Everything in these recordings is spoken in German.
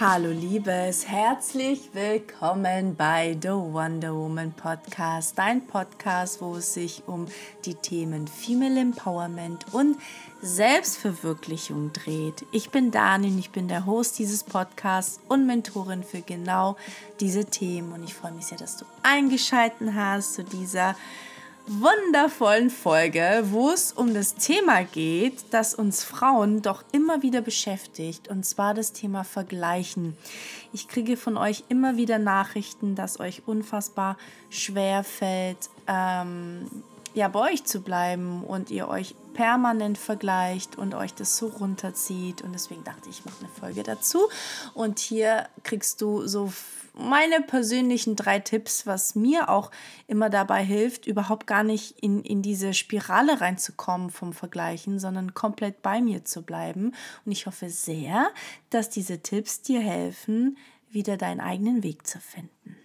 Hallo Liebes, herzlich willkommen bei The Wonder Woman Podcast, dein Podcast, wo es sich um die Themen Female Empowerment und Selbstverwirklichung dreht. Ich bin Dani und ich bin der Host dieses Podcasts und Mentorin für genau diese Themen und ich freue mich sehr, dass du eingeschaltet hast zu dieser wundervollen Folge, wo es um das Thema geht, das uns Frauen doch immer wieder beschäftigt, und zwar das Thema Vergleichen. Ich kriege von euch immer wieder Nachrichten, dass euch unfassbar schwer fällt, ähm, ja, bei euch zu bleiben und ihr euch permanent vergleicht und euch das so runterzieht. Und deswegen dachte ich, ich mache eine Folge dazu. Und hier kriegst du so meine persönlichen drei Tipps, was mir auch immer dabei hilft, überhaupt gar nicht in, in diese Spirale reinzukommen vom Vergleichen, sondern komplett bei mir zu bleiben. Und ich hoffe sehr, dass diese Tipps dir helfen, wieder deinen eigenen Weg zu finden.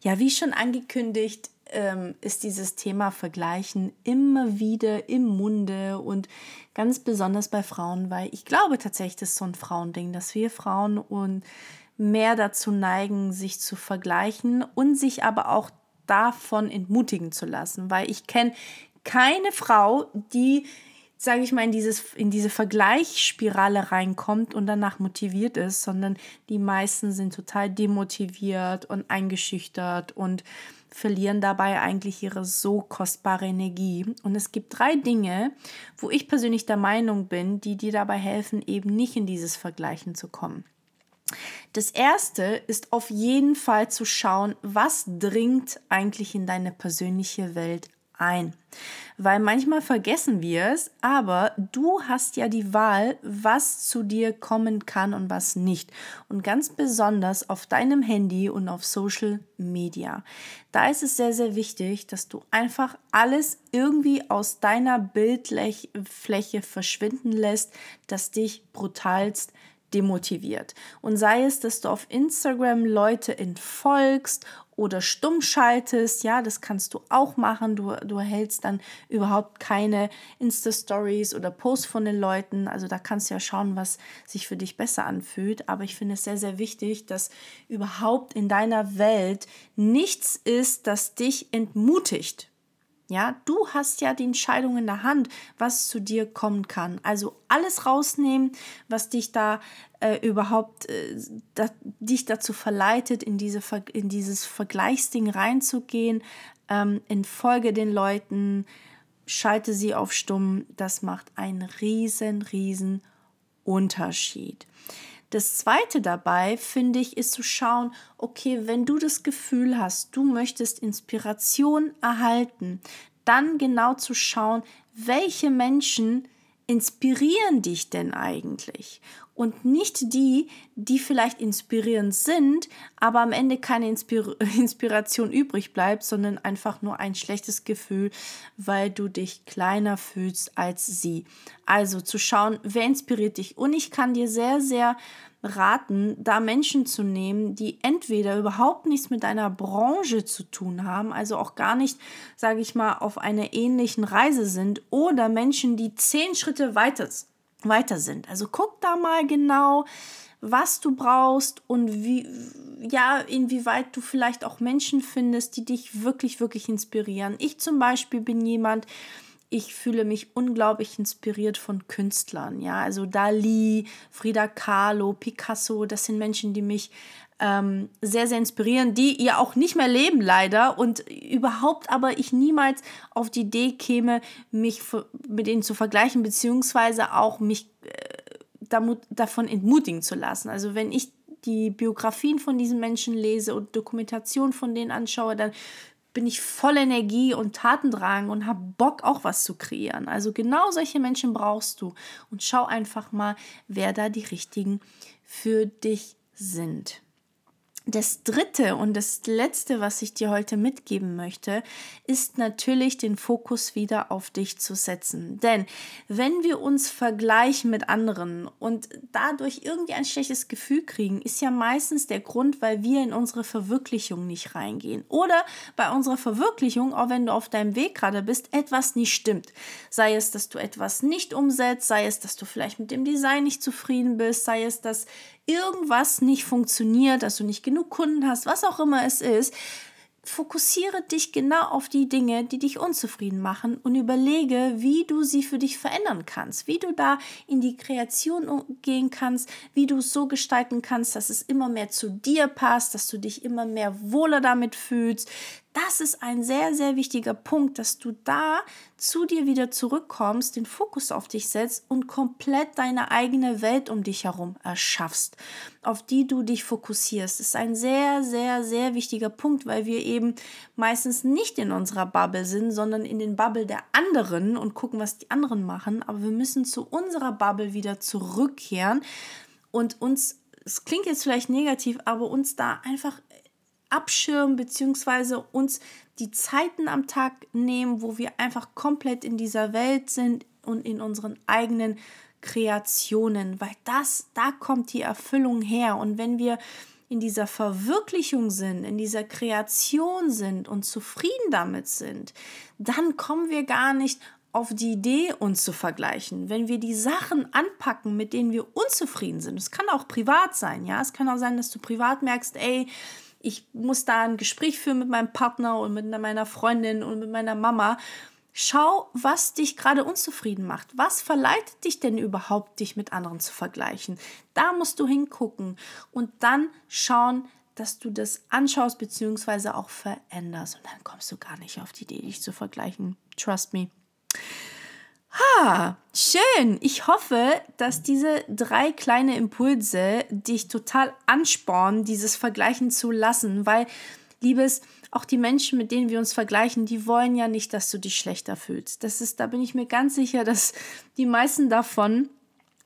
Ja, wie schon angekündigt, ähm, ist dieses Thema Vergleichen immer wieder im Munde und ganz besonders bei Frauen, weil ich glaube tatsächlich, das ist so ein Frauending, dass wir Frauen und mehr dazu neigen, sich zu vergleichen und sich aber auch davon entmutigen zu lassen, weil ich kenne keine Frau, die sage ich mal, in, dieses, in diese Vergleichsspirale reinkommt und danach motiviert ist, sondern die meisten sind total demotiviert und eingeschüchtert und verlieren dabei eigentlich ihre so kostbare Energie. Und es gibt drei Dinge, wo ich persönlich der Meinung bin, die dir dabei helfen, eben nicht in dieses Vergleichen zu kommen. Das erste ist auf jeden Fall zu schauen, was dringt eigentlich in deine persönliche Welt ein. Weil manchmal vergessen wir es, aber du hast ja die Wahl, was zu dir kommen kann und was nicht. Und ganz besonders auf deinem Handy und auf Social Media. Da ist es sehr, sehr wichtig, dass du einfach alles irgendwie aus deiner Bildfläche verschwinden lässt, das dich brutalst demotiviert. Und sei es, dass du auf Instagram Leute entfolgst oder stumm schaltest, ja, das kannst du auch machen. Du, du erhältst dann überhaupt keine Insta-Stories oder Posts von den Leuten. Also da kannst du ja schauen, was sich für dich besser anfühlt. Aber ich finde es sehr, sehr wichtig, dass überhaupt in deiner Welt nichts ist, das dich entmutigt. Ja, du hast ja die Entscheidung in der Hand, was zu dir kommen kann. Also alles rausnehmen, was dich da äh, überhaupt äh, da, dich dazu verleitet, in, diese, in dieses Vergleichsding reinzugehen. Ähm, Folge den Leuten, schalte sie auf stumm. Das macht einen riesen, riesen Unterschied. Das zweite dabei, finde ich, ist zu schauen, okay, wenn du das Gefühl hast, du möchtest Inspiration erhalten, dann genau zu schauen, welche Menschen inspirieren dich denn eigentlich? Und nicht die, die vielleicht inspirierend sind, aber am Ende keine Inspir Inspiration übrig bleibt, sondern einfach nur ein schlechtes Gefühl, weil du dich kleiner fühlst als sie. Also zu schauen, wer inspiriert dich. Und ich kann dir sehr, sehr raten, da Menschen zu nehmen, die entweder überhaupt nichts mit deiner Branche zu tun haben, also auch gar nicht, sage ich mal, auf einer ähnlichen Reise sind, oder Menschen, die zehn Schritte weiter, weiter sind. Also guck da mal genau, was du brauchst und wie, ja, inwieweit du vielleicht auch Menschen findest, die dich wirklich, wirklich inspirieren. Ich zum Beispiel bin jemand, ich fühle mich unglaublich inspiriert von Künstlern. Ja, also Dali, Frida Kahlo, Picasso, das sind Menschen, die mich ähm, sehr, sehr inspirieren, die ja auch nicht mehr leben, leider. Und überhaupt aber ich niemals auf die Idee käme, mich mit ihnen zu vergleichen, beziehungsweise auch mich äh, davon entmutigen zu lassen. Also wenn ich die Biografien von diesen Menschen lese und Dokumentation von denen anschaue, dann bin ich voll Energie und Tatendrang und habe Bock auch was zu kreieren. Also genau solche Menschen brauchst du und schau einfach mal, wer da die richtigen für dich sind. Das dritte und das letzte, was ich dir heute mitgeben möchte, ist natürlich den Fokus wieder auf dich zu setzen. Denn wenn wir uns vergleichen mit anderen und dadurch irgendwie ein schlechtes Gefühl kriegen, ist ja meistens der Grund, weil wir in unsere Verwirklichung nicht reingehen. Oder bei unserer Verwirklichung, auch wenn du auf deinem Weg gerade bist, etwas nicht stimmt. Sei es, dass du etwas nicht umsetzt, sei es, dass du vielleicht mit dem Design nicht zufrieden bist, sei es, dass irgendwas nicht funktioniert, dass du nicht genug Kunden hast, was auch immer es ist, fokussiere dich genau auf die Dinge, die dich unzufrieden machen und überlege, wie du sie für dich verändern kannst, wie du da in die Kreation gehen kannst, wie du es so gestalten kannst, dass es immer mehr zu dir passt, dass du dich immer mehr wohler damit fühlst, das ist ein sehr, sehr wichtiger Punkt, dass du da zu dir wieder zurückkommst, den Fokus auf dich setzt und komplett deine eigene Welt um dich herum erschaffst, auf die du dich fokussierst. Das ist ein sehr, sehr, sehr wichtiger Punkt, weil wir eben meistens nicht in unserer Bubble sind, sondern in den Bubble der anderen und gucken, was die anderen machen. Aber wir müssen zu unserer Bubble wieder zurückkehren und uns, es klingt jetzt vielleicht negativ, aber uns da einfach abschirmen beziehungsweise uns die Zeiten am Tag nehmen, wo wir einfach komplett in dieser Welt sind und in unseren eigenen Kreationen, weil das, da kommt die Erfüllung her. Und wenn wir in dieser Verwirklichung sind, in dieser Kreation sind und zufrieden damit sind, dann kommen wir gar nicht auf die Idee, uns zu vergleichen. Wenn wir die Sachen anpacken, mit denen wir unzufrieden sind, es kann auch privat sein, ja, es kann auch sein, dass du privat merkst, ey, ich muss da ein Gespräch führen mit meinem Partner und mit meiner Freundin und mit meiner Mama. Schau, was dich gerade unzufrieden macht. Was verleitet dich denn überhaupt, dich mit anderen zu vergleichen? Da musst du hingucken und dann schauen, dass du das anschaust bzw. auch veränderst. Und dann kommst du gar nicht auf die Idee, dich zu vergleichen. Trust me. Ha, schön. Ich hoffe, dass diese drei kleine Impulse dich total anspornen, dieses Vergleichen zu lassen, weil, liebes, auch die Menschen, mit denen wir uns vergleichen, die wollen ja nicht, dass du dich schlechter fühlst. Das ist, da bin ich mir ganz sicher, dass die meisten davon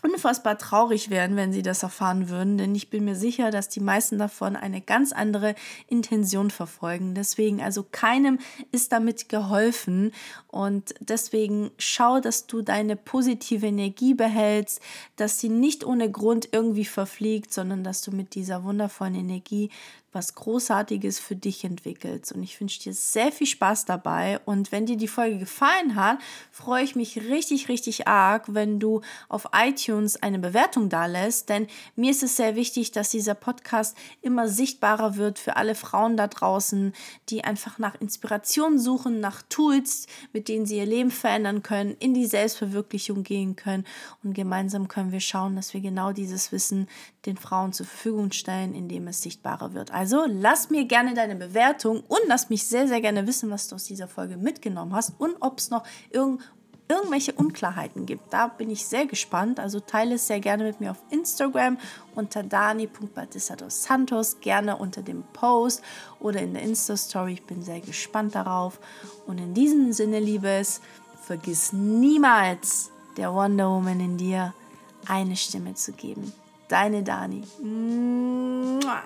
unfassbar traurig wären, wenn sie das erfahren würden, denn ich bin mir sicher, dass die meisten davon eine ganz andere Intention verfolgen. Deswegen also keinem ist damit geholfen und deswegen schau, dass du deine positive Energie behältst, dass sie nicht ohne Grund irgendwie verfliegt, sondern dass du mit dieser wundervollen Energie was Großartiges für dich entwickelst. Und ich wünsche dir sehr viel Spaß dabei. Und wenn dir die Folge gefallen hat, freue ich mich richtig, richtig arg, wenn du auf iTunes eine Bewertung da lässt. Denn mir ist es sehr wichtig, dass dieser Podcast immer sichtbarer wird für alle Frauen da draußen, die einfach nach Inspiration suchen, nach Tools, mit denen sie ihr Leben verändern können, in die Selbstverwirklichung gehen können. Und gemeinsam können wir schauen, dass wir genau dieses Wissen den Frauen zur Verfügung stellen, indem es sichtbarer wird. Also also lass mir gerne deine Bewertung und lass mich sehr, sehr gerne wissen, was du aus dieser Folge mitgenommen hast und ob es noch irgend, irgendwelche Unklarheiten gibt. Da bin ich sehr gespannt. Also teile es sehr gerne mit mir auf Instagram unter dani.batistados gerne unter dem Post oder in der Insta-Story. Ich bin sehr gespannt darauf. Und in diesem Sinne, Liebes, vergiss niemals der Wonder Woman in dir eine Stimme zu geben. Deine Dani. Mua.